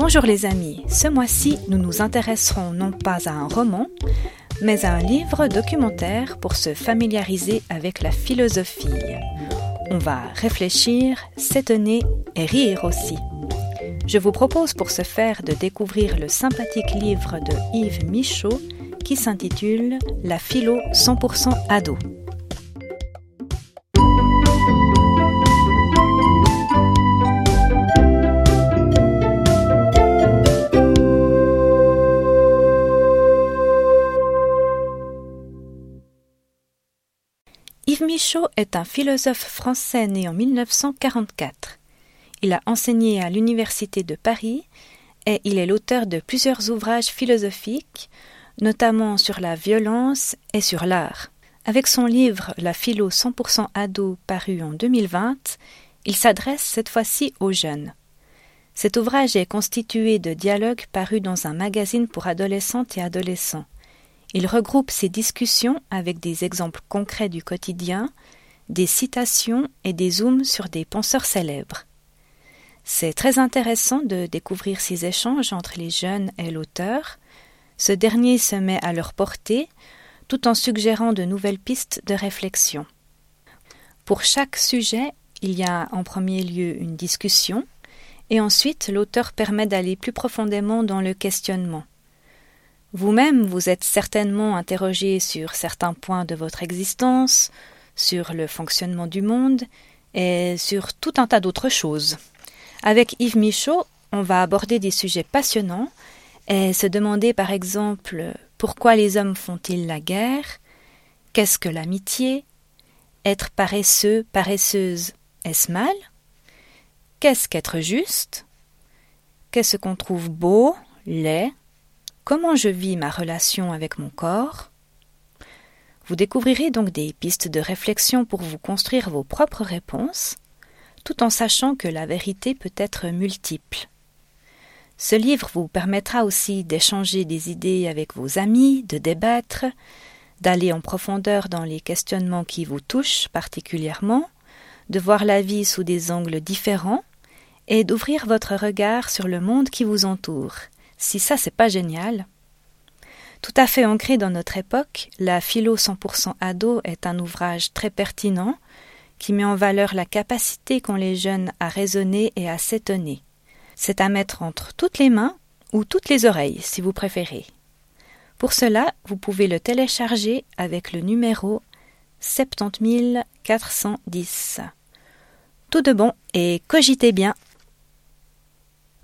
Bonjour les amis, ce mois-ci nous nous intéresserons non pas à un roman, mais à un livre documentaire pour se familiariser avec la philosophie. On va réfléchir, s'étonner et rire aussi. Je vous propose pour ce faire de découvrir le sympathique livre de Yves Michaud qui s'intitule La philo 100% ado. Michaud est un philosophe français né en 1944. Il a enseigné à l'Université de Paris et il est l'auteur de plusieurs ouvrages philosophiques, notamment sur la violence et sur l'art. Avec son livre La philo 100% ado paru en 2020, il s'adresse cette fois-ci aux jeunes. Cet ouvrage est constitué de dialogues parus dans un magazine pour adolescentes et adolescents. Il regroupe ces discussions avec des exemples concrets du quotidien, des citations et des zooms sur des penseurs célèbres. C'est très intéressant de découvrir ces échanges entre les jeunes et l'auteur. Ce dernier se met à leur portée tout en suggérant de nouvelles pistes de réflexion. Pour chaque sujet, il y a en premier lieu une discussion, et ensuite l'auteur permet d'aller plus profondément dans le questionnement. Vous-même, vous êtes certainement interrogé sur certains points de votre existence, sur le fonctionnement du monde et sur tout un tas d'autres choses. Avec Yves Michaud, on va aborder des sujets passionnants et se demander par exemple pourquoi les hommes font-ils la guerre? Qu'est-ce que l'amitié? Être paresseux, paresseuse, est-ce mal? Qu'est-ce qu'être juste? Qu'est-ce qu'on trouve beau, laid, Comment je vis ma relation avec mon corps Vous découvrirez donc des pistes de réflexion pour vous construire vos propres réponses, tout en sachant que la vérité peut être multiple. Ce livre vous permettra aussi d'échanger des idées avec vos amis, de débattre, d'aller en profondeur dans les questionnements qui vous touchent particulièrement, de voir la vie sous des angles différents et d'ouvrir votre regard sur le monde qui vous entoure. Si ça, c'est pas génial. Tout à fait ancré dans notre époque, la philo 100% ado est un ouvrage très pertinent qui met en valeur la capacité qu'ont les jeunes à raisonner et à s'étonner. C'est à mettre entre toutes les mains ou toutes les oreilles, si vous préférez. Pour cela, vous pouvez le télécharger avec le numéro 70410. Tout de bon et cogitez bien.